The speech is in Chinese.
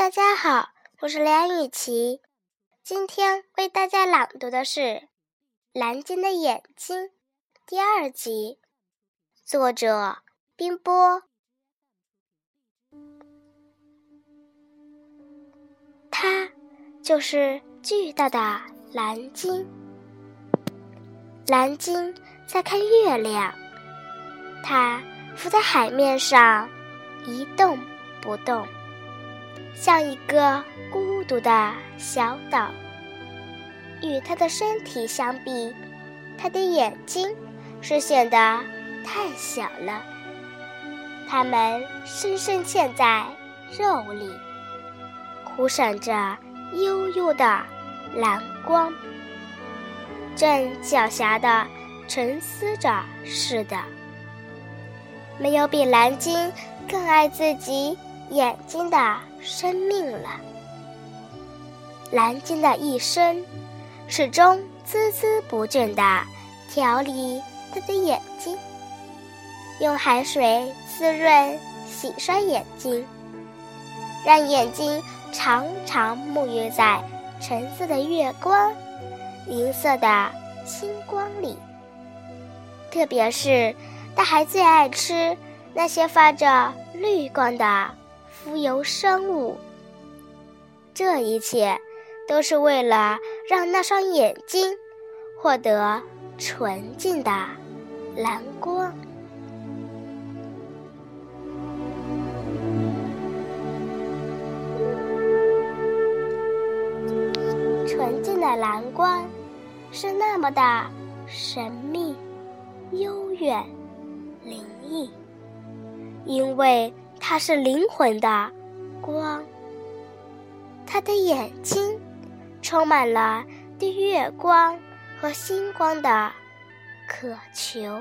大家好，我是梁雨琪，今天为大家朗读的是《蓝鲸的眼睛》第二集，作者冰波。它就是巨大的蓝鲸。蓝鲸在看月亮，它浮在海面上，一动不动。像一个孤独的小岛，与它的身体相比，它的眼睛是显得太小了。它们深深嵌在肉里，忽闪着幽幽的蓝光，正狡黠的沉思着似的。没有比蓝鲸更爱自己眼睛的。生命了。蓝鲸的一生，始终孜孜不倦地调理它的眼睛，用海水滋润、洗刷眼睛，让眼睛常常沐浴在橙色的月光、银色的星光里。特别是，它还最爱吃那些发着绿光的。浮游生物，这一切都是为了让那双眼睛获得纯净的蓝光。纯净的蓝光是那么的神秘、悠远、灵异，因为。它是灵魂的光它的眼睛充满了对月光和星光的渴求。